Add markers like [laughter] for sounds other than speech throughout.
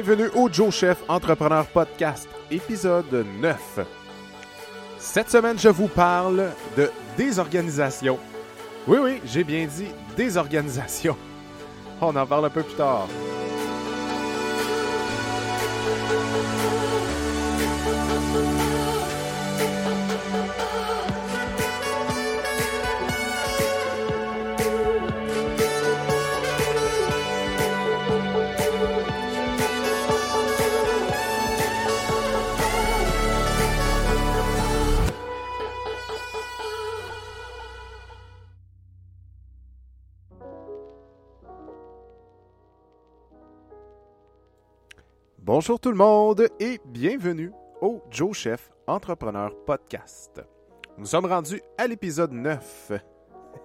Bienvenue au Joe Chef Entrepreneur Podcast, épisode 9. Cette semaine, je vous parle de désorganisation. Oui, oui, j'ai bien dit désorganisation. On en parle un peu plus tard. Bonjour tout le monde et bienvenue au Joe Chef Entrepreneur Podcast. Nous sommes rendus à l'épisode 9.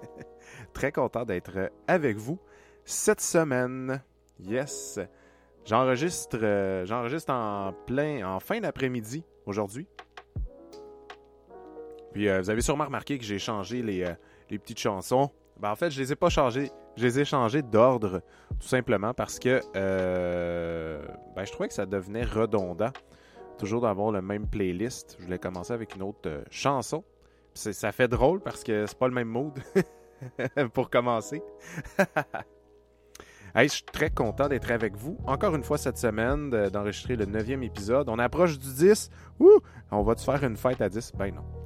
[laughs] Très content d'être avec vous cette semaine. Yes. J'enregistre euh, j'enregistre en plein en fin d'après-midi aujourd'hui. Puis euh, vous avez sûrement remarqué que j'ai changé les, euh, les petites chansons. Ben, en fait, je les ai pas changées je les ai changés d'ordre, tout simplement parce que euh, ben, je trouvais que ça devenait redondant. Toujours d'avoir le même playlist. Je voulais commencer avec une autre euh, chanson. Ça fait drôle parce que c'est pas le même mood [laughs] pour commencer. [laughs] je suis très content d'être avec vous encore une fois cette semaine, d'enregistrer le neuvième épisode. On approche du 10. Ouh! On va-tu faire une fête à 10? Ben non.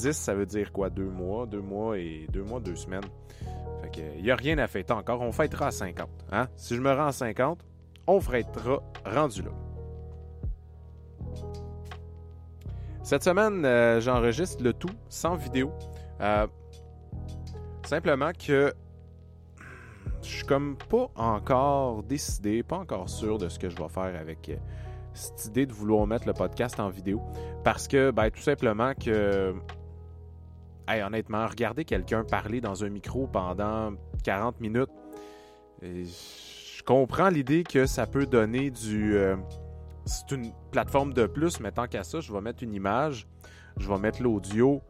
10, ça veut dire quoi? Deux mois, deux mois et deux mois, deux semaines. Fait que, il n'y a rien à fêter encore. On fêtera à 50. Hein? Si je me rends à 50, on fêtera rendu là. Cette semaine, euh, j'enregistre le tout sans vidéo. Euh, simplement que je suis comme pas encore décidé, pas encore sûr de ce que je vais faire avec euh, cette idée de vouloir mettre le podcast en vidéo. Parce que, ben, tout simplement que honnêtement, regarder quelqu'un parler dans un micro pendant 40 minutes, je comprends l'idée que ça peut donner du... Euh, c'est une plateforme de plus, mais tant qu'à ça, je vais mettre une image, je vais mettre l'audio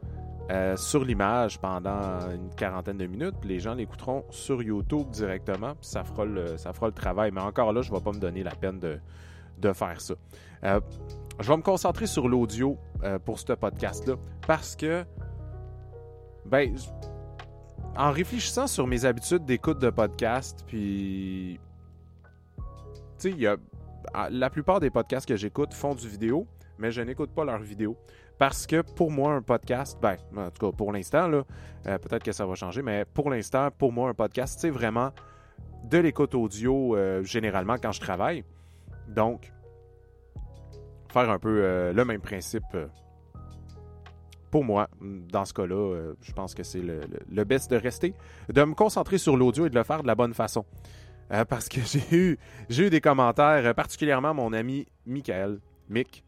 euh, sur l'image pendant une quarantaine de minutes, les gens l'écouteront sur YouTube directement, puis ça fera le, ça fera le travail. Mais encore là, je ne vais pas me donner la peine de, de faire ça. Euh, je vais me concentrer sur l'audio pour ce podcast-là, parce que ben, en réfléchissant sur mes habitudes d'écoute de podcast, puis. Tu sais, La plupart des podcasts que j'écoute font du vidéo, mais je n'écoute pas leurs vidéos. Parce que pour moi, un podcast, ben, en tout cas pour l'instant, là, euh, peut-être que ça va changer, mais pour l'instant, pour moi, un podcast, c'est vraiment de l'écoute audio euh, généralement quand je travaille. Donc, faire un peu euh, le même principe pour moi, dans ce cas-là, euh, je pense que c'est le, best de rester, de me concentrer sur l'audio et de le faire de la bonne façon. Euh, parce que [laughs] j'ai eu, eu des commentaires, euh, particulièrement mon ami Michael. Mick,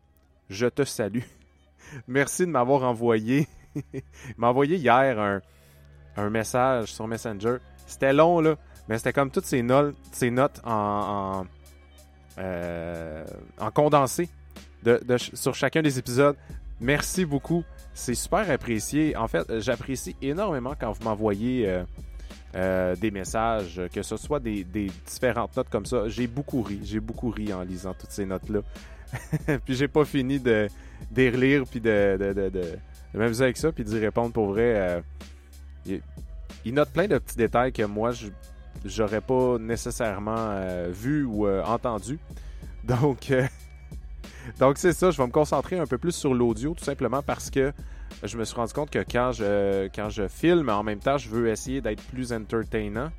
je te salue. [laughs] Merci de m'avoir envoyé. [laughs] Envoyé hier un, un, message sur Messenger. C'était long, là, mais c'était comme toutes ces ces notes en, en, condensé de, sur chacun des épisodes. Merci beaucoup. C'est super apprécié. En fait, j'apprécie énormément quand vous m'envoyez euh, euh, des messages, que ce soit des, différentes notes comme ça. J'ai beaucoup ri. J'ai beaucoup ri en lisant toutes ces notes-là. [laughs] puis j'ai pas fini de, les relire puis de, de, de, m'amuser avec ça puis d'y répondre pour vrai. Euh, il, note plein de petits détails que moi, j'aurais pas nécessairement vu ou entendu. Donc, donc, c'est ça, je vais me concentrer un peu plus sur l'audio, tout simplement parce que je me suis rendu compte que quand je, quand je filme, en même temps, je veux essayer d'être plus entertainant.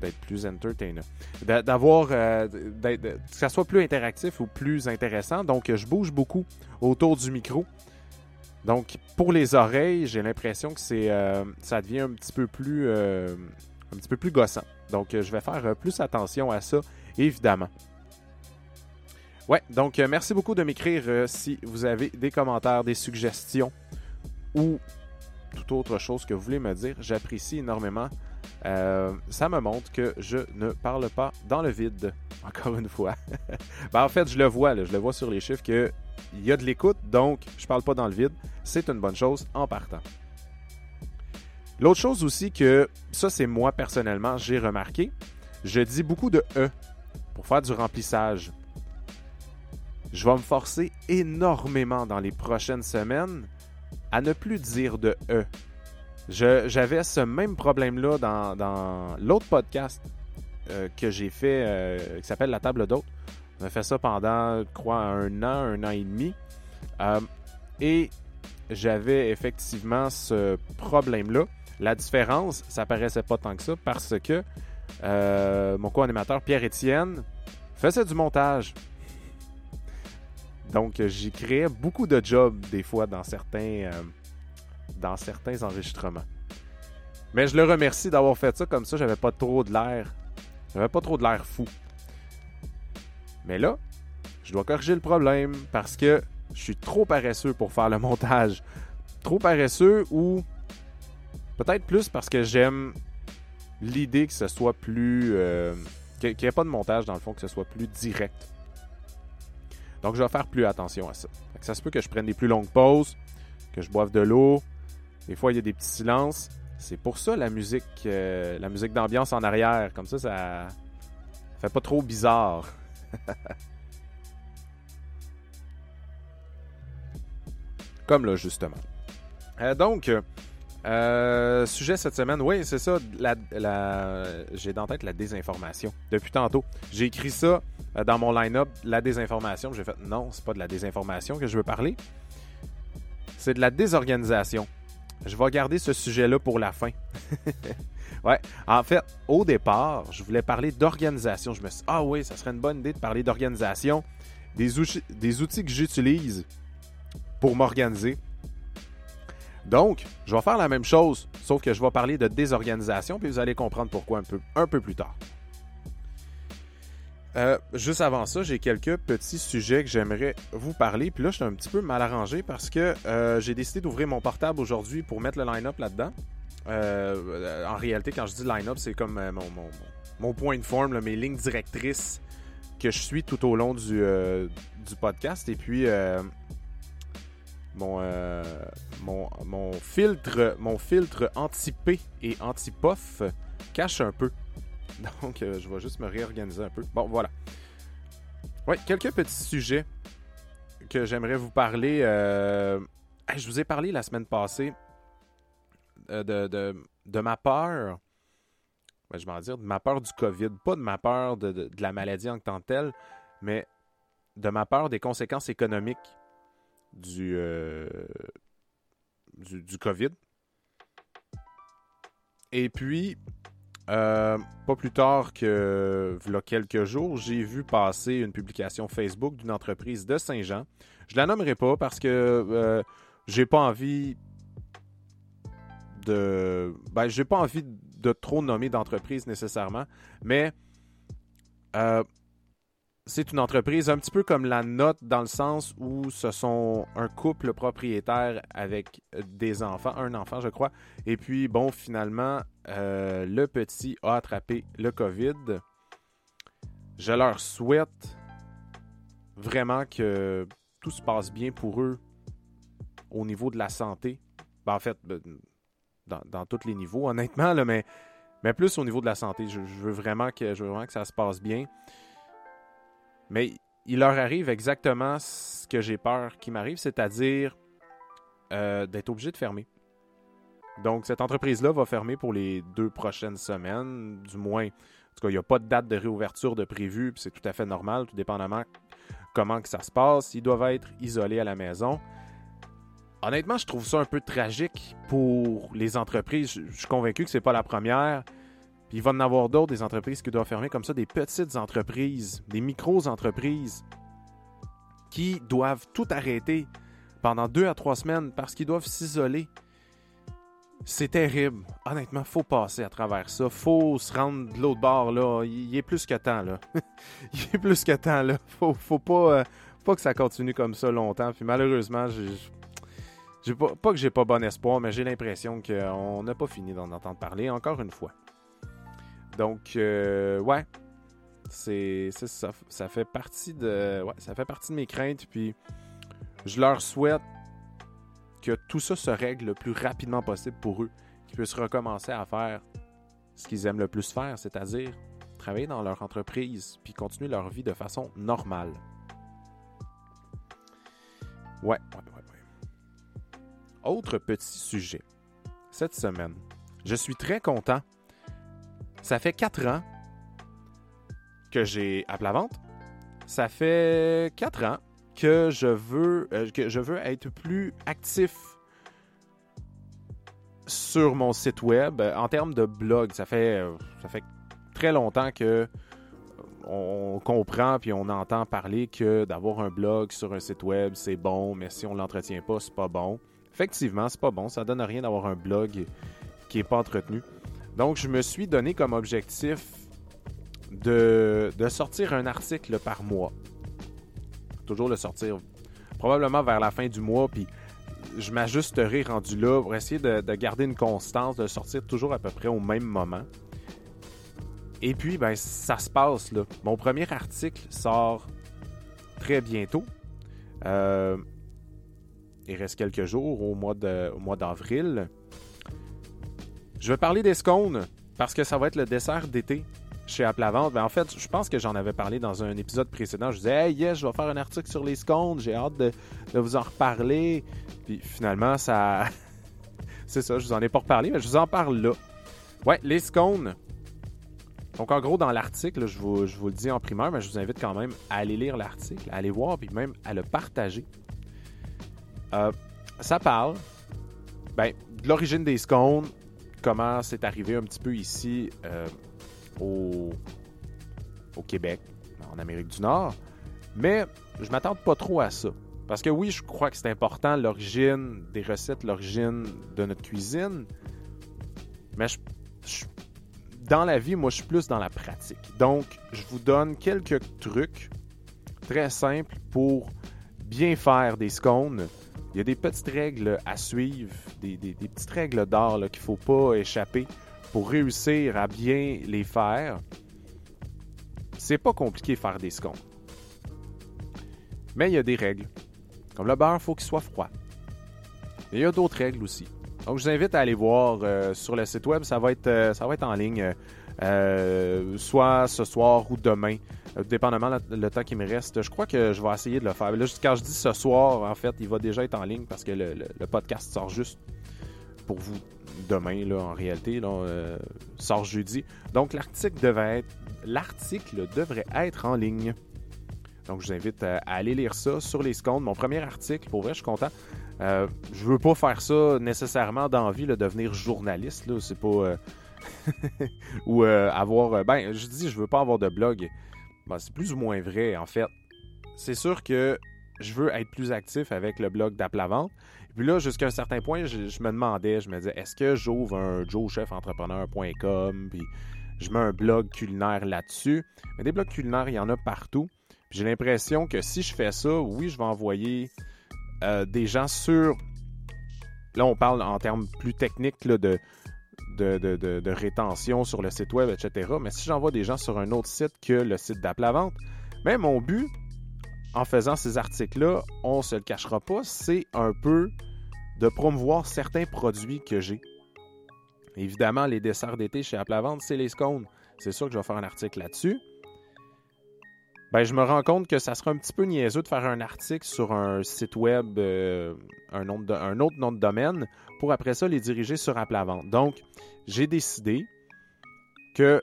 D'être plus entertainant. D'avoir. Euh, que ça soit plus interactif ou plus intéressant. Donc, je bouge beaucoup autour du micro. Donc, pour les oreilles, j'ai l'impression que c'est, euh, ça devient un petit peu plus, euh, un petit peu plus gossant. Donc, je vais faire plus attention à ça, évidemment. Ouais, donc euh, merci beaucoup de m'écrire euh, si vous avez des commentaires, des suggestions ou toute autre chose que vous voulez me dire. J'apprécie énormément. Euh, ça me montre que je ne parle pas dans le vide, [laughs] encore une fois. [laughs] ben, en fait, je le vois, je le vois sur les chiffres qu'il y a de l'écoute, donc je parle pas dans le vide. C'est une bonne chose en partant. L'autre chose aussi que, ça c'est moi personnellement, j'ai remarqué, je dis beaucoup de E pour faire du remplissage. Je vais me forcer énormément dans les prochaines semaines à ne plus dire de E. J'avais ce même problème-là dans, l'autre podcast euh, que j'ai fait, euh, qui s'appelle La table d'hôte. On a fait ça pendant, je crois, un an, un an et demi. Euh, et j'avais effectivement ce problème-là. La différence, ça paraissait pas tant que ça parce que mon co-animateur Pierre-Étienne faisait du montage. Donc, j'y créais beaucoup de jobs des fois dans certains, dans certains enregistrements. Mais je le remercie d'avoir fait ça comme ça, j'avais pas trop de l'air. J'avais pas trop de l'air fou. Mais là, je dois corriger le problème parce que je suis trop paresseux pour faire le montage. Trop paresseux ou peut-être plus parce que j'aime l'idée que ce soit plus. Euh, qu'il n'y ait pas de montage dans le fond, que ce soit plus direct. Donc je vais faire plus attention à ça. Ça se peut que je prenne des plus longues pauses, que je boive de l'eau, des fois, il y a des petits silences. C'est pour ça la musique, euh, la musique d'ambiance en arrière. Comme ça, ça fait pas trop bizarre. [laughs] Comme là, justement. Euh, donc, euh, sujet cette semaine, oui, c'est ça. J'ai dans tête la désinformation. Depuis tantôt, j'ai écrit ça dans mon line-up, la désinformation. J'ai fait non, c'est pas de la désinformation que je veux parler. C'est de la désorganisation. Je vais garder ce sujet-là pour la fin. [laughs] ouais. En fait, au départ, je voulais parler d'organisation. Je me suis dit, ah oui, ça serait une bonne idée de parler d'organisation, des, des outils que j'utilise pour m'organiser. Donc, je vais faire la même chose, sauf que je vais parler de désorganisation, puis vous allez comprendre pourquoi un peu, plus tard. Euh, juste avant ça, j'ai quelques petits sujets que j'aimerais vous parler. Puis là, je suis un petit peu mal arrangé parce que euh, j'ai décidé d'ouvrir mon portable aujourd'hui pour mettre le line-up là-dedans. Euh, en réalité, quand je dis line-up, c'est comme mon, point de forme, mes lignes directrices que je suis tout au long du, du podcast. Et puis, mon, mon, mon, filtre, mon filtre anti-P et anti-POF cache un peu. [laughs] Donc, euh, je vais juste me réorganiser un peu. Bon, voilà. Oui, quelques petits sujets que j'aimerais vous parler. Euh, je vous ai parlé la semaine passée euh, de, ma peur. Ben, je vais en de ma peur du COVID. Pas de ma peur de, la maladie en tant que telle, mais de ma peur des conséquences économiques du, du, du COVID. Et puis, euh, pas plus tard que il quelques jours, j'ai vu passer une publication Facebook d'une entreprise de Saint-Jean. Je la nommerai pas parce que euh, j'ai pas envie de. Ben, j'ai pas envie de trop nommer d'entreprise nécessairement, mais euh, c'est une entreprise un petit peu comme la note dans le sens où ce sont un couple propriétaire avec des enfants, un enfant je crois, et puis bon finalement euh, le petit a attrapé le COVID. Je leur souhaite vraiment que tout se passe bien pour eux au niveau de la santé. Ben, en fait, ben, dans, tous les niveaux, honnêtement, mais plus au niveau de la santé. Je, veux vraiment que, je veux vraiment que ça se passe bien. Mais il leur arrive exactement ce que j'ai peur qu'il m'arrive, c'est-à-dire euh, d'être obligé de fermer. Donc, cette entreprise-là va fermer pour les deux prochaines semaines, du moins. En tout cas, il n'y a pas de date de réouverture de prévu, puis c'est tout à fait normal, tout dépendamment comment que ça se passe. Ils doivent être isolés à la maison. Honnêtement, je trouve ça un peu tragique pour les entreprises. Je, suis convaincu que c'est pas la première. Puis il va en avoir d'autres, des entreprises qui doivent fermer comme ça, des petites entreprises, des micro-entreprises qui doivent tout arrêter pendant deux à trois semaines parce qu'ils doivent s'isoler. C'est terrible. Honnêtement, faut passer à travers ça. Faut se rendre de l'autre bord, là. Il est plus que temps, là. [laughs] Il est plus que temps, là. Faut, faut pas, euh, pas que ça continue comme ça longtemps. Puis malheureusement, j'ai, pas, pas que j'ai pas bon espoir, mais j'ai l'impression qu'on n'a pas fini d'en entendre parler encore une fois. Donc, euh, ouais. C'est, ça, ça fait partie de. Ouais, ça fait partie de mes craintes. Puis je leur souhaite que tout ça se règle le plus rapidement possible pour eux, qu'ils puissent recommencer à faire ce qu'ils aiment le plus faire, c'est-à-dire travailler dans leur entreprise puis continuer leur vie de façon normale. Ouais, ouais, ouais, ouais. Autre petit sujet. Cette semaine, je suis très content. Ça fait quatre ans que j'ai à la vente. Ça fait quatre ans que je veux, euh, que je veux être plus actif sur mon site web en termes de blog. Ça fait, euh, ça fait très longtemps que on comprend puis on entend parler que d'avoir un blog sur un site web, c'est bon, mais si on l'entretient pas, c'est pas bon. Effectivement, c'est pas bon. Ça donne rien d'avoir un blog qui est pas entretenu. Donc, je me suis donné comme objectif de, sortir un article par mois. Toujours le sortir probablement vers la fin du mois, puis je m'ajusterai rendu là pour essayer de, de, garder une constance, de sortir toujours à peu près au même moment. Et puis, ben, ça se passe là. Mon premier article sort très bientôt. Euh, il reste quelques jours au mois d'avril. Je vais parler des scones parce que ça va être le dessert d'été chez Aplavante. Ben, en fait, je pense que j'en avais parlé dans un épisode précédent. Je disais, hey, yes, je vais faire un article sur les scones. J'ai hâte de, vous en reparler. Puis finalement, ça. [laughs] C'est ça, je vous en ai pas reparlé, mais je vous en parle là. Ouais, les scones. Donc, en gros, dans l'article, je vous, je vous, le dis en primeur, mais je vous invite quand même à aller lire l'article, à aller voir, puis même à le partager. Euh, ça parle ben, de l'origine des scones, comment c'est arrivé un petit peu ici euh, au, Québec, en Amérique du Nord. Mais je m'attends pas trop à ça. Parce que oui, je crois que c'est important l'origine des recettes, l'origine de notre cuisine. Mais dans la vie, moi, je suis plus dans la pratique. Donc, je vous donne quelques trucs très simples pour bien faire des scones. Il y a des petites règles à suivre, des, petites règles d'art qu'il ne faut pas échapper pour réussir à bien les faire. C'est pas compliqué de faire des scones. Mais il y a des règles. Comme le beurre, il faut qu'il soit froid. Il y a d'autres règles aussi. Donc, je vous invite à aller voir euh, sur le site web. Ça va être, euh, ça va en ligne, euh, soit ce soir ou demain, dépendamment le, le temps qui me reste. Je crois que je vais essayer de le faire. Là, quand je dis ce soir, en fait, il va déjà être en ligne parce que le, podcast sort juste pour vous demain, là, en réalité, là, sort jeudi. Donc, l'article devait l'article devrait être en ligne. Donc, je vous invite à, aller lire ça sur les scones. Mon premier article, pour vrai, je suis content. Euh, je veux pas faire ça nécessairement d'envie de devenir journaliste. C'est pas. Euh... [laughs] ou euh, avoir. Ben, je dis, je veux pas avoir de blog. Ben, c'est plus ou moins vrai, en fait. C'est sûr que je veux être plus actif avec le blog d'Aplavente. Et puis là, jusqu'à un certain point, je, je, me demandais, je me disais, est-ce que j'ouvre un joechefentrepreneur.com, puis je mets un blog culinaire là-dessus? Mais des blogs culinaires, il y en a partout. J'ai l'impression que si je fais ça, oui, je vais envoyer euh, des gens sur. Là, on parle en termes plus techniques là, de, de, rétention sur le site web, etc. Mais si j'envoie des gens sur un autre site que le site d'Aplavente, mais mon but, en faisant ces articles-là, on se le cachera pas, c'est un peu de promouvoir certains produits que j'ai. Évidemment, les desserts d'été chez Aplavente, c'est les scones. C'est sûr que je vais faire un article là-dessus ben, je me rends compte que ça sera un petit peu niaiseux de faire un article sur un site web, euh, un, autre nom de domaine, pour après ça les diriger sur Apple Donc, j'ai décidé que,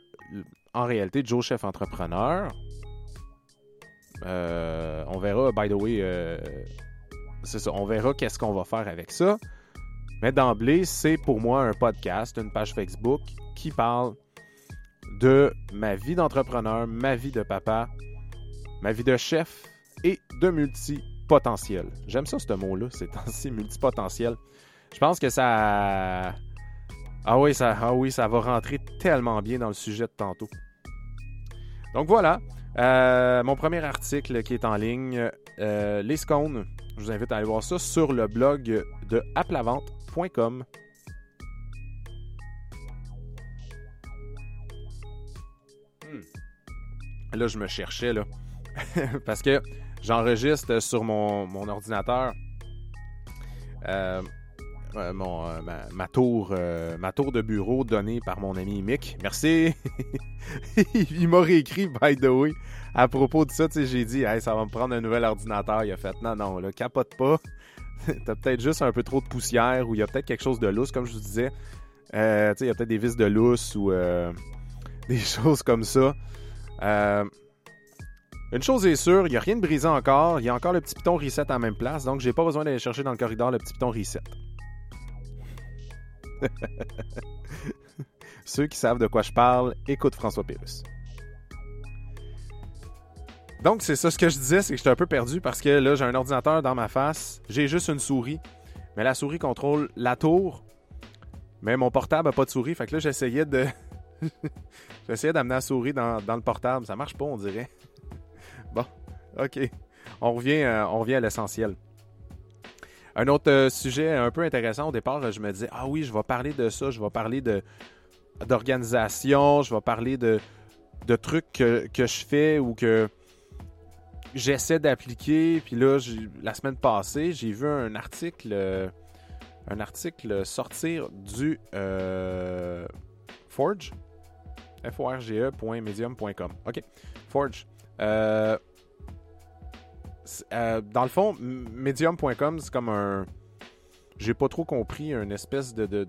en réalité, Joe Chef Entrepreneur, euh, on verra, by the way, euh, c'est ça, on verra qu'est-ce qu'on va faire avec ça. Mais d'emblée, c'est pour moi un podcast, une page Facebook qui parle de ma vie d'entrepreneur, ma vie de papa, ma vie de chef et de multipotentiel. J'aime ça, ce mot-là, c'est ainsi multipotentiel. Je pense que ça. Ah oui, ça, ah oui, ça va rentrer tellement bien dans le sujet de tantôt. Donc voilà, euh, mon premier article qui est en ligne, euh, les scones. Je vous invite à aller voir ça sur le blog de aplavente.com. Hmm. Là, je me cherchais, là. [laughs] parce que j'enregistre sur mon, mon ordinateur euh, euh, mon, euh, ma, tour, ma tour de bureau donnée par mon ami Mick. Merci. [laughs] il m'a réécrit, by the way, à propos de ça. J'ai dit, hey, ça va me prendre un nouvel ordinateur. Il a fait, non, non, là, capote pas. [laughs] T'as peut-être juste un peu trop de poussière ou il y a peut-être quelque chose de lousse, comme je vous disais. il y a peut-être des vis de lousse ou [laughs] des choses comme ça. Une chose est sûre, il n'y a rien de brisé encore. Il y a encore le petit piton reset à la même place. Donc, j'ai pas besoin d'aller chercher dans le corridor le petit piton reset. [laughs] Ceux qui savent de quoi je parle, écoute François Pérus. Donc, c'est ça ce que je disais, c'est que j'étais un peu perdu parce que là, j'ai un ordinateur dans ma face, j'ai juste une souris, mais la souris contrôle la tour, mais mon portable n'a pas de souris. Fait que là, j'essayais de. [laughs] j'essayais d'amener la souris dans, dans, le portable. Ça marche pas, on dirait. [laughs] Bon, OK. On revient, euh, on revient à l'essentiel. Un autre euh, sujet un peu intéressant au départ, je me disais, ah oui, je vais parler de ça, je vais parler de d'organisation, je vais parler de, trucs que, je fais ou que j'essaie d'appliquer. Puis là, la semaine passée, j'ai vu un article, euh, un article sortir du Forge, F-O-R-G-E.medium.com. OK. Forge. Euh, euh, dans le fond, medium.com, c'est comme un. J'ai pas trop compris, une espèce de,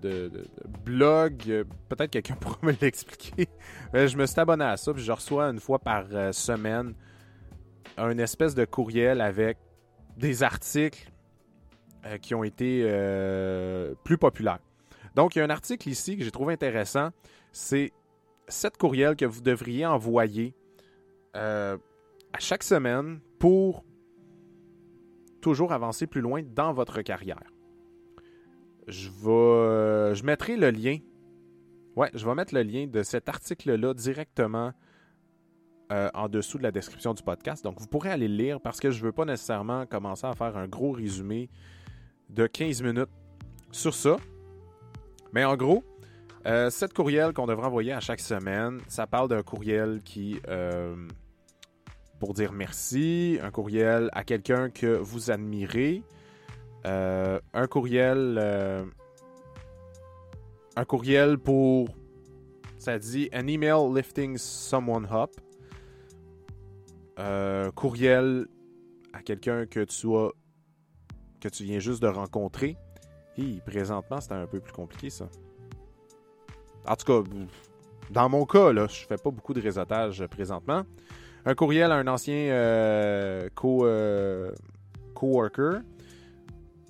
blog. Euh, peut-être quelqu'un [laughs] pourra me l'expliquer. je me suis abonné à ça, puis je reçois une fois par semaine un espèce de courriel avec des articles qui ont été plus populaires. Donc, il y a un article ici que j'ai trouvé intéressant. C'est sept courriels que vous devriez envoyer euh, à chaque semaine pour toujours avancer plus loin dans votre carrière. Je vais, euh, je mettrai le lien. Ouais, je vais mettre le lien de cet article-là directement euh, en dessous de la description du podcast. Donc, vous pourrez aller le lire parce que je ne veux pas nécessairement commencer à faire un gros résumé de 15 minutes sur ça. Mais en gros, euh, cette courriel qu'on devrait envoyer à chaque semaine, ça parle d'un courriel qui pour dire merci, un courriel à quelqu'un que vous admirez, euh, un courriel euh, un courriel pour ça dit an email lifting someone up euh, courriel à quelqu'un que tu as que tu viens juste de rencontrer. Et présentement c'est un peu plus compliqué ça. En tout cas dans mon cas là je fais pas beaucoup de réseautage présentement un courriel à un ancien euh, co, euh, coworker,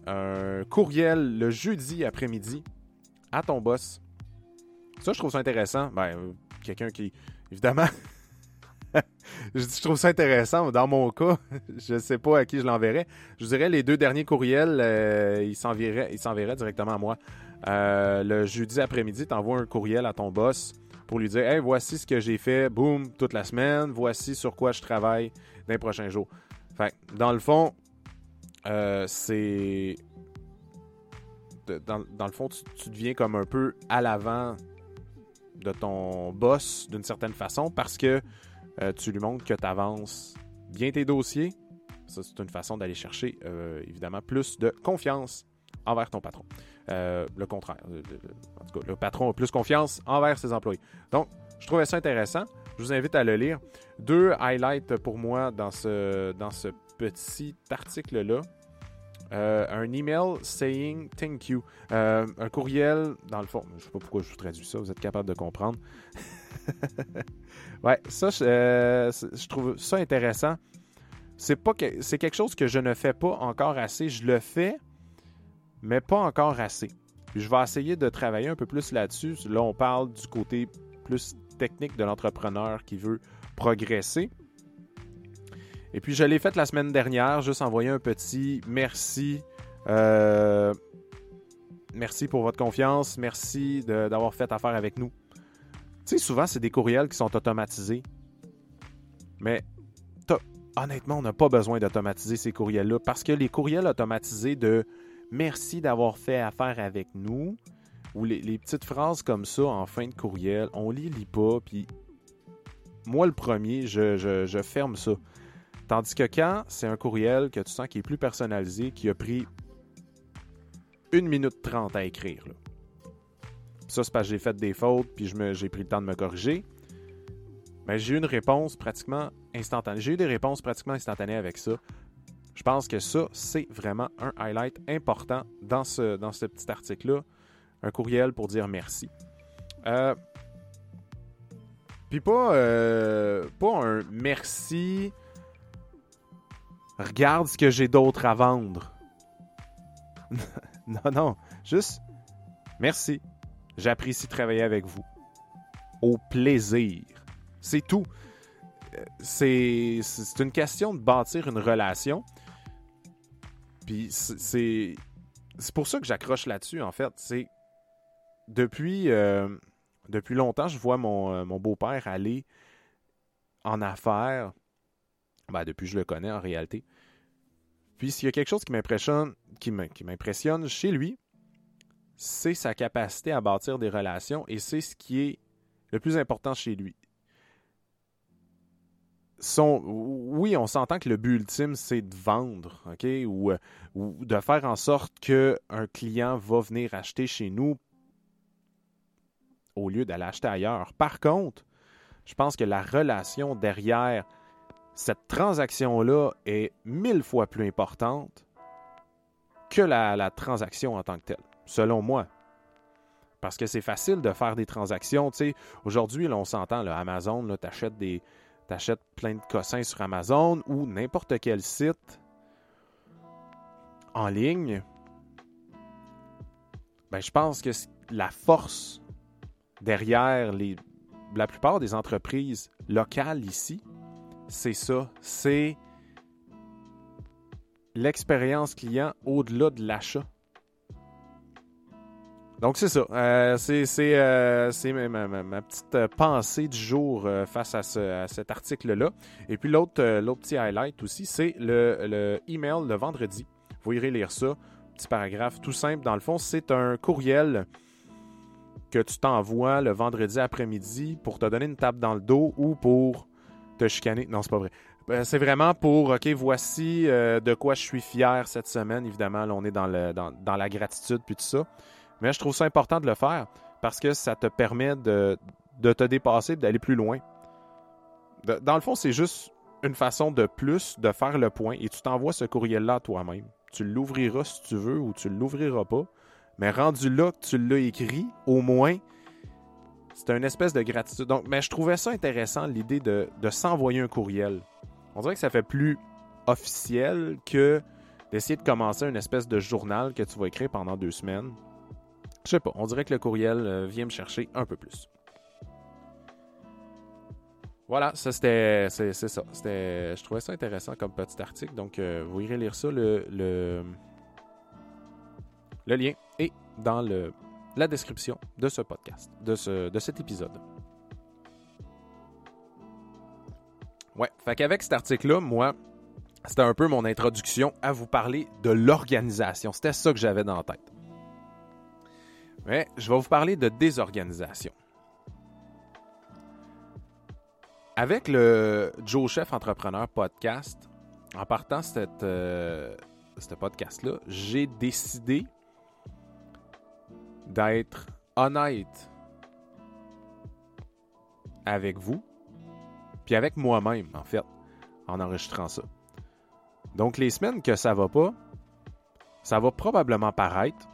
un courriel le jeudi après-midi à ton boss. Ça, je trouve ça intéressant. Ben, euh, quelqu'un qui, évidemment, [laughs] je, trouve ça intéressant. Dans mon cas, [laughs] je ne sais pas à qui je l'enverrai. Je dirais les deux derniers courriels, ils s'enverraient directement à moi. le jeudi après-midi, tu envoies un courriel à ton boss pour lui dire Hey, voici ce que j'ai fait, boum, toute la semaine, voici sur quoi je travaille dans les prochains jours. Fait dans le fond, euh, c'est. Dans, le fond, tu, deviens comme un peu à l'avant de ton boss d'une certaine façon parce que euh, tu lui montres que tu avances bien tes dossiers. Ça, c'est une façon d'aller chercher, euh, évidemment, plus de confiance envers ton patron. Euh, le contraire. En tout cas, le patron a plus confiance envers ses employés. Donc, je trouvais ça intéressant. Je vous invite à le lire. Deux highlights pour moi dans ce, dans ce petit article-là. Euh, un email saying thank you. Euh, un courriel, dans le fond, je ne sais pas pourquoi je vous traduis ça, vous êtes capable de comprendre. [laughs] ouais, ça, je, trouve ça intéressant. C'est que, c'est quelque chose que je ne fais pas encore assez. Je le fais, mais pas encore assez. je vais essayer de travailler un peu plus là-dessus. Là, on parle du côté plus technique de l'entrepreneur qui veut progresser. Et puis, je l'ai fait la semaine dernière, juste envoyer un petit merci. Euh, merci pour votre confiance. Merci d'avoir fait affaire avec nous. Tu sais, souvent, c'est des courriels qui sont automatisés. Mais honnêtement, on n'a pas besoin d'automatiser ces courriels-là parce que les courriels automatisés de Merci d'avoir fait affaire avec nous. Ou les, petites phrases comme ça en fin de courriel, on les lit pas, puis moi le premier, je, ferme ça. Tandis que quand c'est un courriel que tu sens qui est plus personnalisé, qui a pris 1 minute 30 à écrire. Ça, c'est parce que j'ai fait des fautes, puis j'ai pris le temps de me corriger. Mais j'ai eu une réponse pratiquement instantanée. J'ai eu des réponses pratiquement instantanées avec ça. Je pense que ça, c'est vraiment un highlight important dans ce, dans ce petit article-là. Un courriel pour dire merci. Euh, puis pas, euh, pas un merci. Regarde ce que j'ai d'autre à vendre. [laughs] non, non. Juste merci. J'apprécie travailler avec vous. Au plaisir. C'est tout. Euh, c'est une question de bâtir une relation. C'est pour ça que j'accroche là-dessus, en fait. C'est depuis, euh, longtemps, je vois mon, euh, mon beau-père aller en affaires. Ben, depuis je le connais en réalité. Puis s'il y a quelque chose qui m'impressionne, qui m'impressionne chez lui, c'est sa capacité à bâtir des relations et c'est ce qui est le plus important chez lui. Oui, on s'entend que le but ultime, c'est de vendre, OK? Ou, ou de faire en sorte qu'un client va venir acheter chez nous au lieu d'aller acheter ailleurs. Par contre, je pense que la relation derrière cette transaction-là est mille fois plus importante que la, la transaction en tant que telle selon moi. Parce que c'est facile de faire des transactions. aujourd'hui, on s'entend, Amazon, tu achètes, des, achètes plein de cossins sur Amazon ou n'importe quel site en ligne. Ben, je pense que la force derrière la plupart des entreprises locales ici, c'est ça. C'est l'expérience client au-delà de l'achat. Donc, c'est ça. Euh, c'est euh, ma, petite euh, pensée du jour face à, cet article-là. Et puis, l'autre petit highlight aussi, c'est le, le, email le vendredi. Vous irez lire ça. Petit paragraphe tout simple. Dans le fond, c'est un courriel que tu t'envoies le vendredi après-midi pour te donner une tape dans le dos ou pour te chicaner. Non, c'est pas vrai. c'est vraiment pour, OK, voici de quoi je suis fier cette semaine. Évidemment, là, on est dans, le, dans, dans la gratitude puis tout ça. Mais je trouve ça important de le faire parce que ça te permet de, te dépasser, d'aller plus loin. dans le fond, c'est juste une façon de plus de faire le point et tu t'envoies ce courriel-là toi-même. Tu l'ouvriras si tu veux ou tu l'ouvriras pas. Mais rendu là que tu l'as écrit, au moins, c'est une espèce de gratitude. Donc, mais je trouvais ça intéressant, l'idée de, de s'envoyer un courriel. On dirait que ça fait plus officiel que d'essayer de commencer une espèce de journal que tu vas écrire pendant deux semaines. Je sais pas, on dirait que le courriel euh, vient me chercher un peu plus. Voilà, ça c'était. C'est ça. C'était. Je trouvais ça intéressant comme petit article. Donc euh, vous irez lire ça. Le, le, lien est dans le, la description de ce podcast, de, ce, de cet épisode. Ouais, fait qu'avec cet article-là, moi, c'était un peu mon introduction à vous parler de l'organisation. C'était ça que j'avais dans la tête. Mais je vais vous parler de désorganisation. Avec le Joe Chef Entrepreneur podcast, en partant cette, euh, ce podcast-là, j'ai décidé d'être honnête avec vous, puis avec moi-même, en fait, en enregistrant ça. Donc, les semaines que ça va pas, ça va probablement paraître,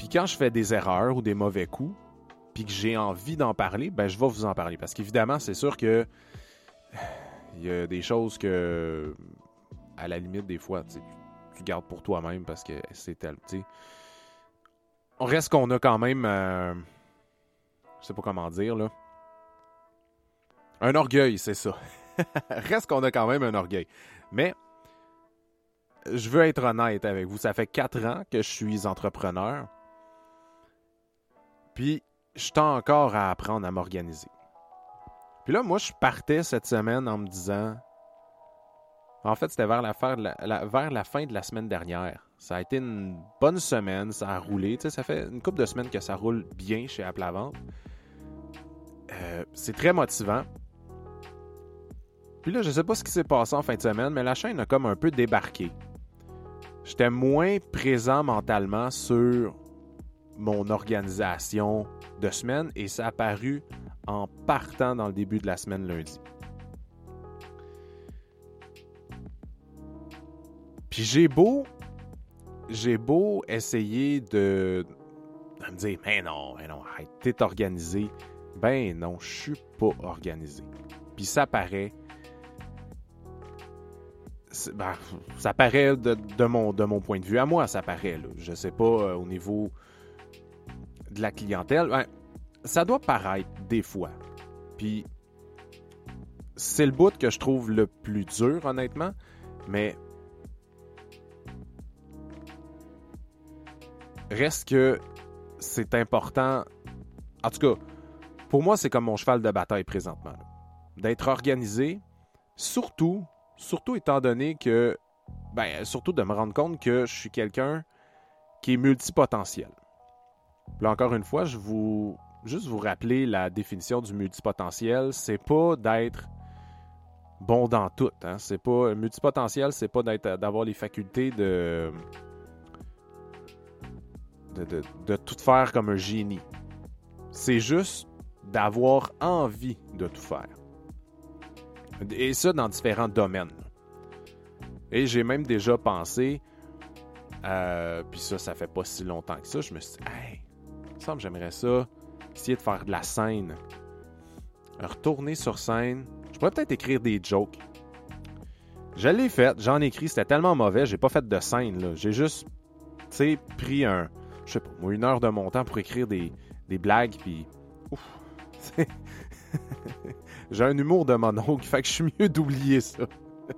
puis quand je fais des erreurs ou des mauvais coups, puis que j'ai envie d'en parler, ben je vais vous en parler. Parce qu'évidemment, c'est sûr que [sighs] il y a des choses que, à la limite, des fois, tu gardes pour toi-même parce que c'est tel. On reste qu'on a quand même. Euh, je sais pas comment dire, là. Un orgueil, c'est ça. [laughs] reste qu'on a quand même un orgueil. Mais je veux être honnête avec vous. Ça fait quatre ans que je suis entrepreneur. Puis, je tends encore à apprendre à m'organiser. Puis là, moi, je partais cette semaine en me disant. En fait, c'était vers la, fin de la, semaine dernière. Ça a été une bonne semaine, ça a roulé. Tu sais, ça fait une couple de semaines que ça roule bien chez Apple à vente. Euh, c'est très motivant. Puis là, je sais pas ce qui s'est passé en fin de semaine, mais la chaîne a comme un peu débarqué. j'étais moins présent mentalement sur mon organisation de semaine et ça a apparu en partant dans le début de la semaine lundi. Puis j'ai beau, j'ai beau essayer de, me dire, mais non, mais non, t'es organisé. Ben non, je suis pas organisé. Puis ça paraît. Ben, ça paraît de, mon, de mon point de vue à moi, ça paraît. Là. Je sais pas euh, au niveau de la clientèle. Ben, ça doit paraître des fois. Puis c'est le bout que je trouve le plus dur, honnêtement. Mais reste que c'est important. En tout cas, pour moi, c'est comme mon cheval de bataille présentement. D'être organisé, surtout, surtout étant donné que, ben, surtout de me rendre compte que je suis quelqu'un qui est multipotentiel. Là, encore une fois, je vous juste vous rappeler la définition du multipotentiel, c'est pas d'être bon dans tout. Hein? C'est pas multipotentiel, c'est pas d'être d'avoir les facultés de de, tout faire comme un génie. C'est juste d'avoir envie de tout faire. Et ça dans différents domaines. Et j'ai même déjà pensé, euh, puis ça, ça fait pas si longtemps que ça, je me suis dit, hey, me semble j'aimerais ça, essayer de faire de la scène. Retourner sur scène, je pourrais peut-être écrire des jokes. Je l'ai fait, j'en ai écrit, c'était tellement mauvais, j'ai pas fait de scène, J'ai juste, tu sais, pris un, je sais pas, une heure de mon temps pour écrire des, blagues, puis. [laughs] J'ai un humour de monologue, fait que je suis mieux d'oublier ça.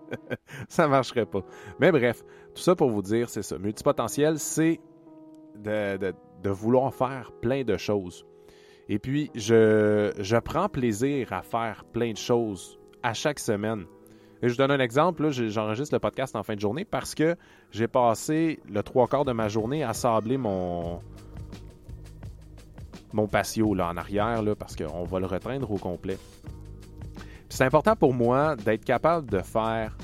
[laughs] ça marcherait pas. Mais bref, tout ça pour vous dire, c'est ça. Multipotentiel, c'est de, vouloir faire plein de choses. Et puis, je, je prends plaisir à faire plein de choses à chaque semaine. Et je vous donne un exemple, j'enregistre le podcast en fin de journée parce que j'ai passé le trois quarts de ma journée à sabler mon, mon patio là, en arrière là, parce qu'on va le retraindre au complet. C'est important pour moi d'être capable de faire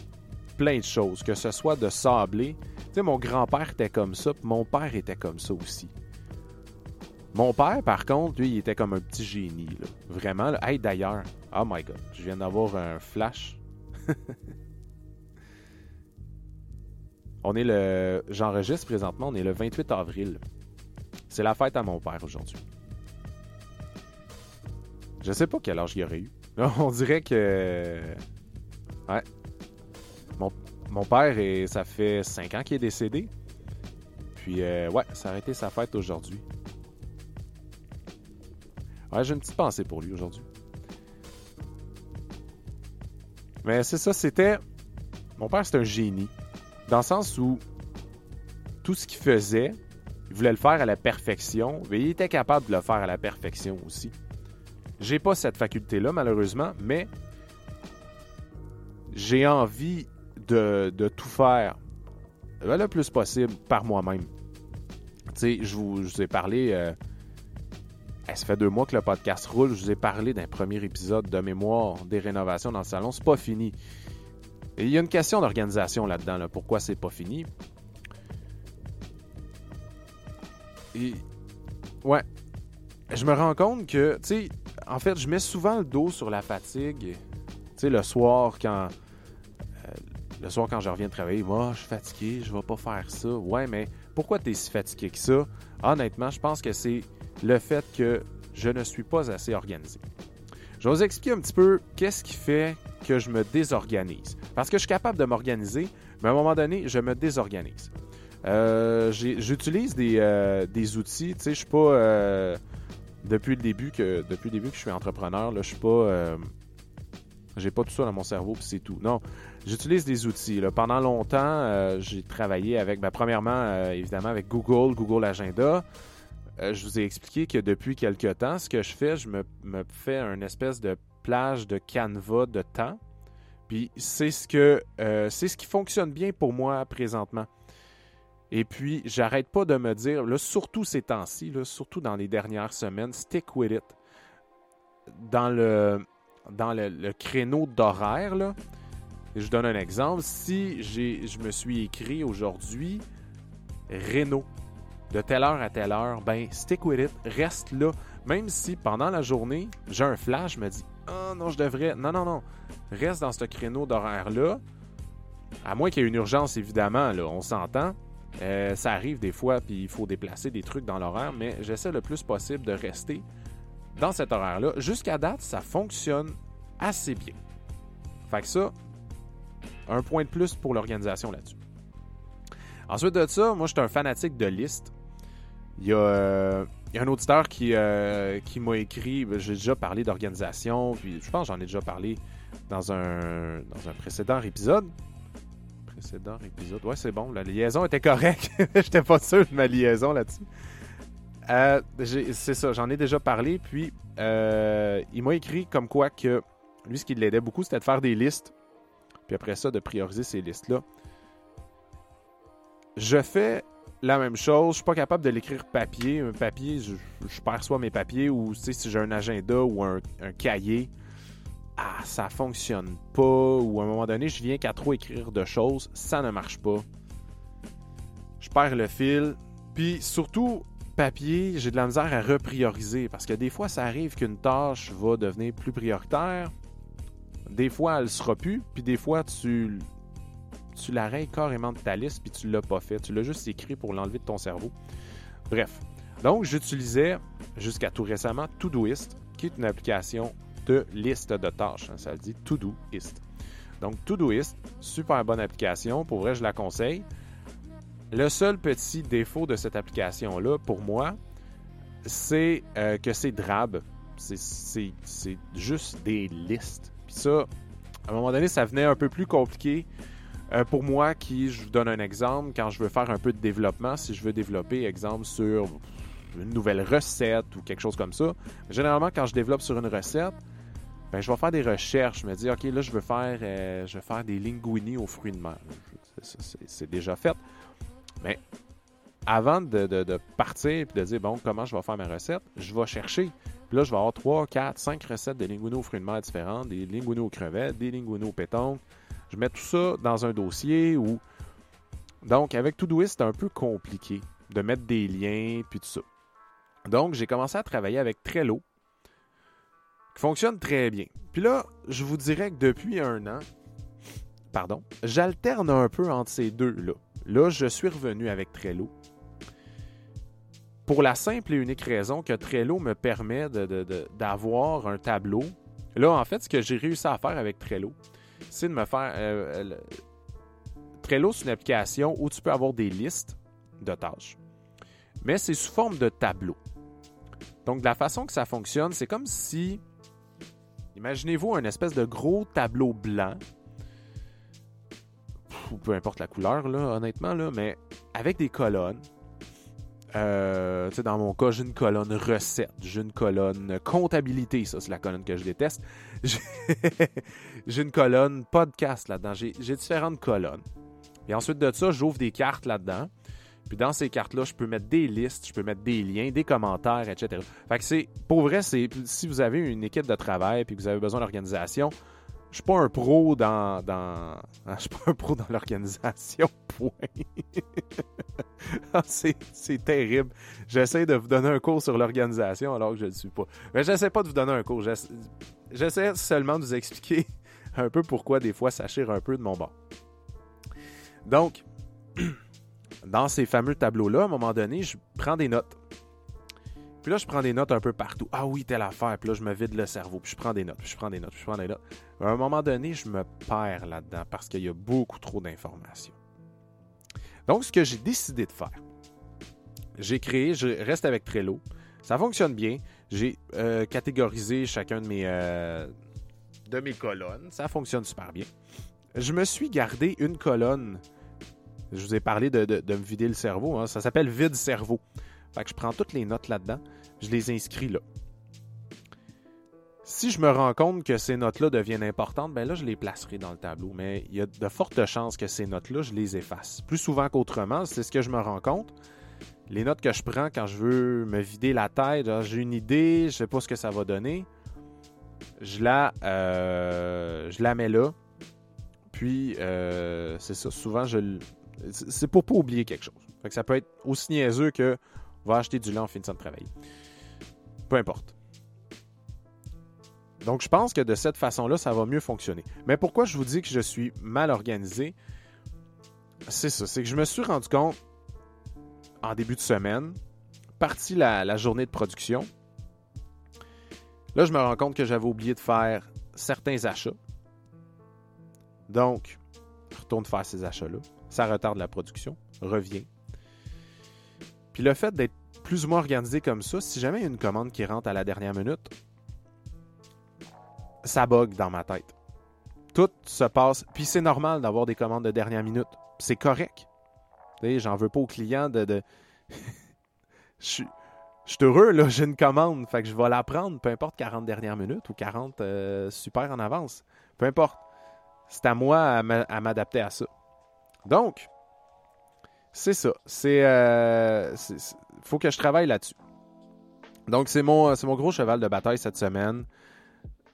plein de choses, que ce soit de sabler. Tu sais, mon grand-père était comme ça, puis mon père était comme ça aussi. Mon père, par contre, lui, il était comme un petit génie. Vraiment. Hey, d'ailleurs, oh my god, je viens d'avoir un flash [laughs] on est le. J'enregistre présentement, on est le 28 avril. C'est la fête à mon père aujourd'hui. Je sais pas quel âge il aurait eu. [laughs] On dirait que. Ouais. Mon, père, ça fait 5 ans qu'il est décédé. Puis, euh, ouais, ça a été sa fête aujourd'hui. Ouais, j'ai une petite pensée pour lui aujourd'hui. Mais c'est ça, c'était. Mon père, c'est un génie. Dans le sens où tout ce qu'il faisait, il voulait le faire à la perfection, mais il était capable de le faire à la perfection aussi. J'ai pas cette faculté-là, malheureusement, mais j'ai envie de, tout faire le plus possible par moi-même. Tu sais, je vous, ai parlé euh, ça fait deux mois que le podcast roule. Je vous ai parlé d'un premier épisode de mémoire des rénovations dans le salon. C'est pas fini. Il y a une question d'organisation là-dedans. Pourquoi c'est pas fini? Et. Ouais. Je me rends compte que, tu sais, en fait, je mets souvent le dos sur la fatigue. Tu sais, le soir, quand. Le soir, quand je reviens de travailler, moi, je suis fatigué, je vais pas faire ça. Ouais, mais pourquoi tu es si fatigué que ça? Honnêtement, je pense que c'est le fait que je ne suis pas assez organisé. Je vais vous expliquer un petit peu qu'est-ce qui fait que je me désorganise. Parce que je suis capable de m'organiser, mais à un moment donné, je me désorganise. Euh, j'utilise euh, des, outils, tu sais, je suis pas euh, depuis le début que depuis le début je suis entrepreneur, là, je suis pas j'ai pas tout ça dans mon cerveau puis c'est tout. Non, j'utilise des outils. Pendant longtemps, j'ai travaillé avec, ben, premièrement, évidemment, avec Google, Google Agenda. Euh, je vous ai expliqué que depuis quelque temps, ce que je fais, je me, fais une espèce de plage de canevas de temps. Puis c'est ce que euh, c'est ce qui fonctionne bien pour moi présentement. Et puis, j'arrête pas de me dire, là, surtout ces temps-ci, surtout dans les dernières semaines, stick with it. Dans le, dans le, créneau d'horaire, je vous donne un exemple. Si je me suis écrit aujourd'hui Renault de telle heure à telle heure, ben stick with it, reste là. Même si pendant la journée, j'ai un flash, je me dis Oh non, je devrais. Non, non, non. Reste dans ce créneau d'horaire-là. À moins qu'il y ait une urgence, évidemment, là, on s'entend. Euh, ça arrive des fois, puis il faut déplacer des trucs dans l'horaire, mais j'essaie le plus possible de rester dans cet horaire-là. Jusqu'à date, ça fonctionne assez bien. Fait que ça, un point de plus pour l'organisation là-dessus. Ensuite de ça, moi, je suis un fanatique de listes. Il y a, euh, un auditeur qui, euh, qui m'a écrit, ben, j'ai déjà parlé d'organisation, puis je pense que j'en ai déjà parlé dans un, dans un précédent épisode. Précédent épisode, ouais, c'est bon, la liaison était correcte. [laughs] J'étais pas sûr de ma liaison là-dessus. Euh, c'est ça, j'en ai déjà parlé, puis il m'a écrit comme quoi que lui, ce qui l'aidait beaucoup, c'était de faire des listes puis après ça, de prioriser ces listes-là. Je fais la même chose. Je suis pas capable de l'écrire papier. Un papier, je, perçois mes papiers ou si j'ai un agenda ou un, cahier, ah, ça fonctionne pas. Ou à un moment donné, je viens qu'à trop écrire de choses, ça ne marche pas. Je perds le fil. Puis surtout, papier, j'ai de la misère à reprioriser parce que des fois, ça arrive qu'une tâche va devenir plus prioritaire. Des fois, elle sera plus, puis des fois, tu, tu l'arrêtes carrément de ta liste, puis tu l'as pas fait. Tu l'as juste écrit pour l'enlever de ton cerveau. Bref. Donc, j'utilisais jusqu'à tout récemment Todoist, qui est une application de liste de tâches. Hein, ça le dit Todoist. Donc, Todoist, super bonne application. Pour vrai, je la conseille. Le seul petit défaut de cette application-là, pour moi, c'est euh, que c'est drab. C'est juste des listes. Puis ça, à un moment donné, ça venait un peu plus compliqué euh, pour moi qui, je vous donne un exemple, quand je veux faire un peu de développement, si je veux développer, exemple, sur une nouvelle recette ou quelque chose comme ça, généralement, quand je développe sur une recette, ben, je vais faire des recherches. Je me dis, OK, là, je veux faire, euh, je veux faire des linguini aux fruits de mer. C'est déjà fait. Mais avant de, partir et de dire, bon, comment je vais faire ma recette, je vais chercher. Puis là, je vais avoir 3, 4, 5 recettes de linguine aux fruits de mer différentes, des linguines aux crevettes, des linguines aux pétanques. Je mets tout ça dans un dossier. Donc, avec Todoist, c'est un peu compliqué de mettre des liens puis tout ça. Donc, j'ai commencé à travailler avec Trello, qui fonctionne très bien. Puis là, je vous dirais que depuis un an, pardon, j'alterne un peu entre ces deux-là. Là, je suis revenu avec Trello. Pour la simple et unique raison que Trello me permet d'avoir un tableau. Là, en fait, ce que j'ai réussi à faire avec Trello, c'est de me faire. Euh, Trello, c'est une application où tu peux avoir des listes de tâches. Mais c'est sous forme de tableau. Donc, de la façon que ça fonctionne, c'est comme si. Imaginez-vous un espèce de gros tableau blanc. Ou peu importe la couleur, là, honnêtement, là, mais avec des colonnes euh, dans mon cas, j'ai une colonne recette, j'ai une colonne comptabilité, ça c'est la colonne que je déteste. [laughs] J'ai une colonne podcast là-dedans, j'ai différentes colonnes. Et ensuite de ça, j'ouvre des cartes là-dedans. Puis dans ces cartes-là, je peux mettre des listes, je peux mettre des liens, des commentaires, etc. Fait que c'est, pour vrai, c'est, si vous avez une équipe de travail et que vous avez besoin d'organisation, je suis pas un pro dans, dans... [laughs] je suis pas un pro dans l'organisation. [laughs] Point. Ah, c'est terrible. J'essaie de vous donner un cours sur l'organisation alors que je ne le suis pas. Mais j'essaie pas de vous donner un cours. J'essaie seulement de vous expliquer [laughs] un peu pourquoi des fois ça chire un peu de mon bord. Donc, [clears throat] dans ces fameux tableaux-là, à un moment donné, je prends des notes. Puis là, je prends des notes un peu partout. Ah oui, telle affaire. Puis là, je me vide le cerveau. Puis je prends des notes. Puis je prends des notes. Puis je prends des notes. À un moment donné, je me perds là-dedans parce qu'il y a beaucoup trop d'informations. Donc, ce que j'ai décidé de faire, j'ai créé, je reste avec Trello. Ça fonctionne bien. J'ai euh, catégorisé chacun de mes, euh, de mes colonnes. Ça fonctionne super bien. Je me suis gardé une colonne. Je vous ai parlé de, me vider le cerveau. Hein. Ça s'appelle vide cerveau. Fait que je prends toutes les notes là-dedans. Je les inscris là. Si je me rends compte que ces notes-là deviennent importantes, ben là, je les placerai dans le tableau. Mais il y a de fortes chances que ces notes-là, je les efface. Plus souvent qu'autrement, c'est ce que je me rends compte. Les notes que je prends quand je veux me vider la tête, j'ai une idée, je sais pas ce que ça va donner. Je la, euh, mets là. Puis, euh, c'est ça. Souvent, je c'est pour pas oublier quelque chose. Fait que ça peut être aussi niaiseux que va acheter du lait en finissant de travailler. Peu importe. Donc, je pense que de cette façon-là, ça va mieux fonctionner. Mais pourquoi je vous dis que je suis mal organisé? C'est ça. C'est que je me suis rendu compte en début de semaine, parti la, journée de production. Là, je me rends compte que j'avais oublié de faire certains achats. Donc, retourne faire ces achats-là. Ça retarde la production, revient. Puis le fait d'être plus ou moins organisé comme ça, si jamais il y a une commande qui rentre à la dernière minute, ça bug dans ma tête. Tout se passe. Puis c'est normal d'avoir des commandes de dernière minute. C'est correct. J'en veux pas aux clients de. [laughs] je suis. Suis heureux, là, j'ai une commande, fait que je vais la prendre, peu importe 40 dernières minutes ou 40 euh, super en avance. Peu importe. C'est à moi à m'adapter à ça. Donc, c'est ça. C'est, euh, faut que je travaille là-dessus. Donc, c'est mon, c'est mon gros cheval de bataille cette semaine.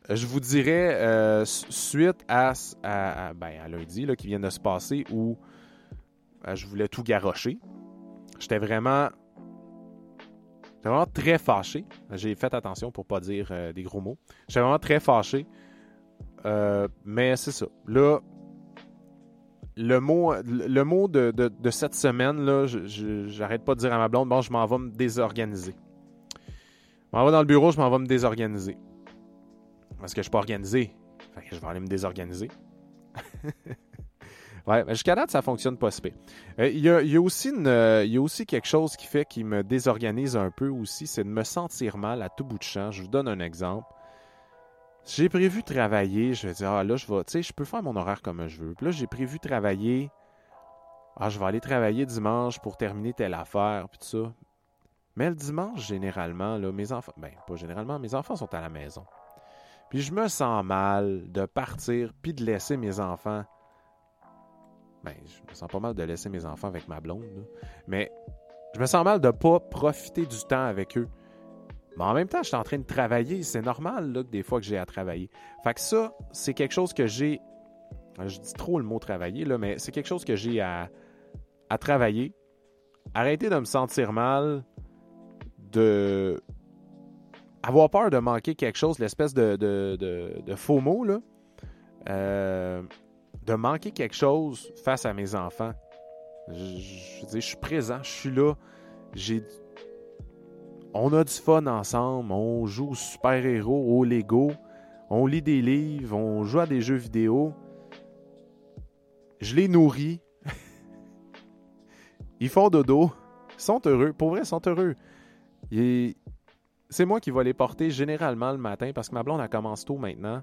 Je vous dirais, euh, suite à, ben, à, lundi là, qui vient de se passer où euh, je voulais tout garrocher, j'étais vraiment, vraiment très fâché. J'ai fait attention pour pas dire des gros mots. J'étais vraiment très fâché. mais c'est ça. Là, le mot, le mot de, cette semaine, là, j'arrête pas de dire à ma blonde, bon, je m'en vais me désorganiser. Je m'en vais dans le bureau, je m'en vais me désorganiser. Parce que je suis pas organisé. Je vais aller me désorganiser. [laughs] ouais, mais jusqu'à date, ça fonctionne pas super. Euh, il y, a, aussi il y a aussi quelque chose qui fait qui me désorganise un peu aussi, c'est de me sentir mal à tout bout de champ. Je vous donne un exemple j'ai prévu travailler, je vais dire, ah là, je vais, tu sais, je peux faire mon horaire comme je veux. Puis là, j'ai prévu travailler, ah, je vais aller travailler dimanche pour terminer telle affaire, puis tout ça. Mais le dimanche, généralement, là, mes enfants, ben, pas généralement, mes enfants sont à la maison. Puis je me sens mal de partir, puis de laisser mes enfants. Ben, je me sens pas mal de laisser mes enfants avec ma blonde, mais je me sens mal de pas profiter du temps avec eux. Mais en même temps, je suis en train de travailler. C'est normal là, que des fois que j'ai à travailler. Fait que ça, c'est quelque chose que j'ai. Je dis trop le mot travailler, là, mais c'est quelque chose que j'ai à, à travailler. Arrêter de me sentir mal, de avoir peur de manquer quelque chose, l'espèce de, de, faux mot, là. Euh, de manquer quelque chose face à mes enfants. Je, je, je suis présent, je suis là. J'ai on a du fun ensemble, on joue aux super-héros, au Lego, on lit des livres, on joue à des jeux vidéo. Je les nourris. [laughs] ils font dodo. Ils sont heureux. Pour vrai, ils sont heureux. C'est moi qui vais les porter généralement le matin parce que ma blonde, elle commence tôt maintenant.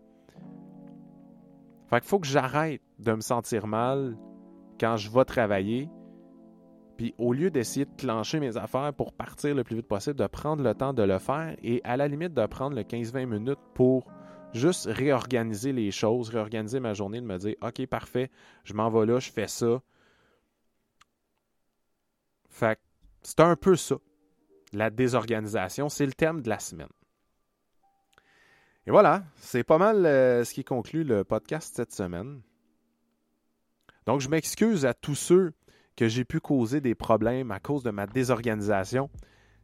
Fait qu'il faut que j'arrête de me sentir mal quand je vais travailler au lieu d'essayer de clencher mes affaires pour partir le plus vite possible, de prendre le temps de le faire et à la limite de prendre le 15-20 minutes pour juste réorganiser les choses, réorganiser ma journée, de me dire OK, parfait, je m'en vais là, je fais ça. Fait c'est un peu ça. La désorganisation, c'est le thème de la semaine. Et voilà, c'est pas mal euh, ce qui conclut le podcast cette semaine. Donc, je m'excuse à tous ceux que j'ai pu causer des problèmes à cause de ma désorganisation.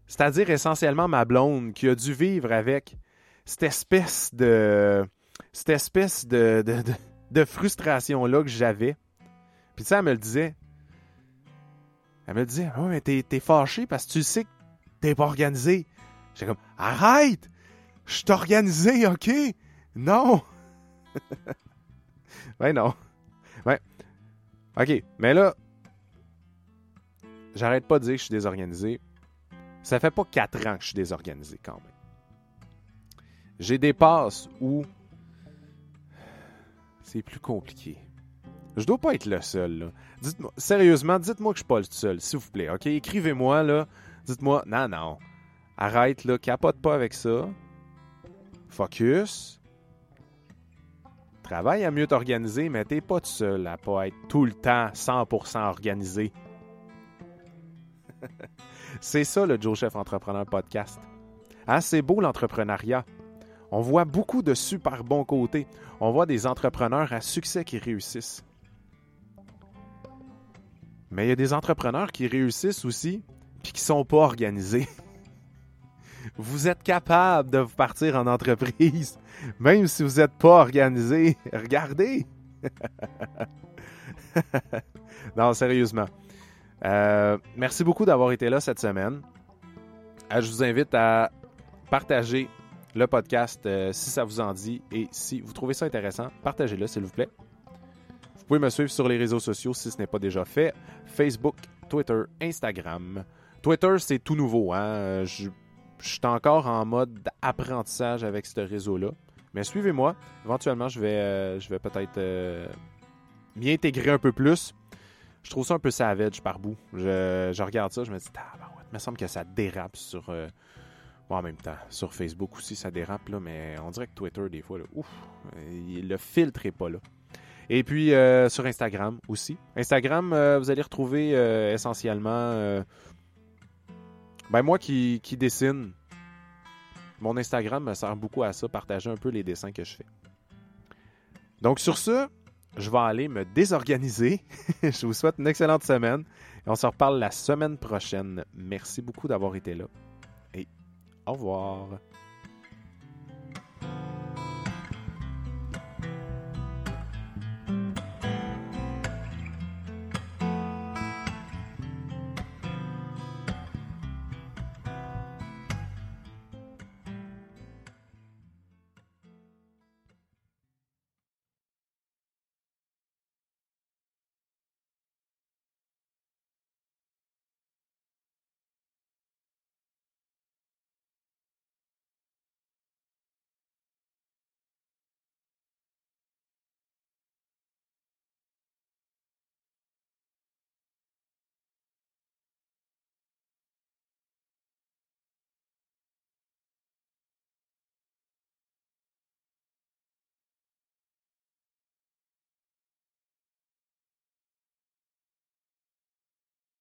C'est-à-dire essentiellement ma blonde qui a dû vivre avec cette espèce de cette espèce de, de, frustration-là que j'avais. Puis sais, elle me le disait. Elle me disait, oh, mais t'es, fâché parce que tu sais que t'es pas organisé. J'étais comme, arrête! Je suis organisé, ok? Non! [laughs] ouais, non. Ouais. Ok, mais là, j'arrête pas de dire que je suis désorganisé. Ça fait pas quatre ans que je suis désorganisé quand même. J'ai des passes où c'est plus compliqué. Je dois pas être le seul. Dites-moi, sérieusement, dites-moi que je suis pas le seul, s'il vous plaît. Ok, écrivez-moi là. Dites-moi, non, non, arrête là, capote pas avec ça. Focus. Travaille à mieux t'organiser, mais t'es pas tout seul à pas être tout le temps 100% organisé. C'est ça le Joe Chef Entrepreneur Podcast. Ah, c'est beau l'entrepreneuriat. On voit beaucoup de super bons côtés. On voit des entrepreneurs à succès qui réussissent. Mais il y a des entrepreneurs qui réussissent aussi, puis qui sont pas organisés. [laughs] vous êtes capable de vous partir en entreprise, [laughs] même si vous n'êtes pas organisé. Regardez! [laughs] non, sérieusement. Euh, merci beaucoup d'avoir été là cette semaine. Euh, je vous invite à partager le podcast euh, si ça vous en dit et si vous trouvez ça intéressant, partagez-le s'il vous plaît. Vous pouvez me suivre sur les réseaux sociaux si ce n'est pas déjà fait. Facebook, Twitter, Instagram. Twitter, c'est tout nouveau. Hein? Je, je suis encore en mode apprentissage avec ce réseau-là. Mais suivez-moi. Éventuellement, je vais, je vais peut-être m'y intégrer un peu plus. Je trouve ça un peu savage par bout. Je, regarde ça, je me dis, ah, il me semble que ça dérape sur. Euh, en même temps, sur Facebook aussi, ça dérape, là, mais on dirait que Twitter, des fois, ouf, le filtre est pas là. Et puis euh, sur Instagram aussi. Instagram, euh, vous allez retrouver essentiellement. ben, moi qui, qui dessine, mon Instagram me sert beaucoup à ça, partager un peu les dessins que je fais. Donc sur ce, je vais aller me désorganiser. [laughs] je vous souhaite une excellente semaine et on se reparle la semaine prochaine. Merci beaucoup d'avoir été là et au revoir.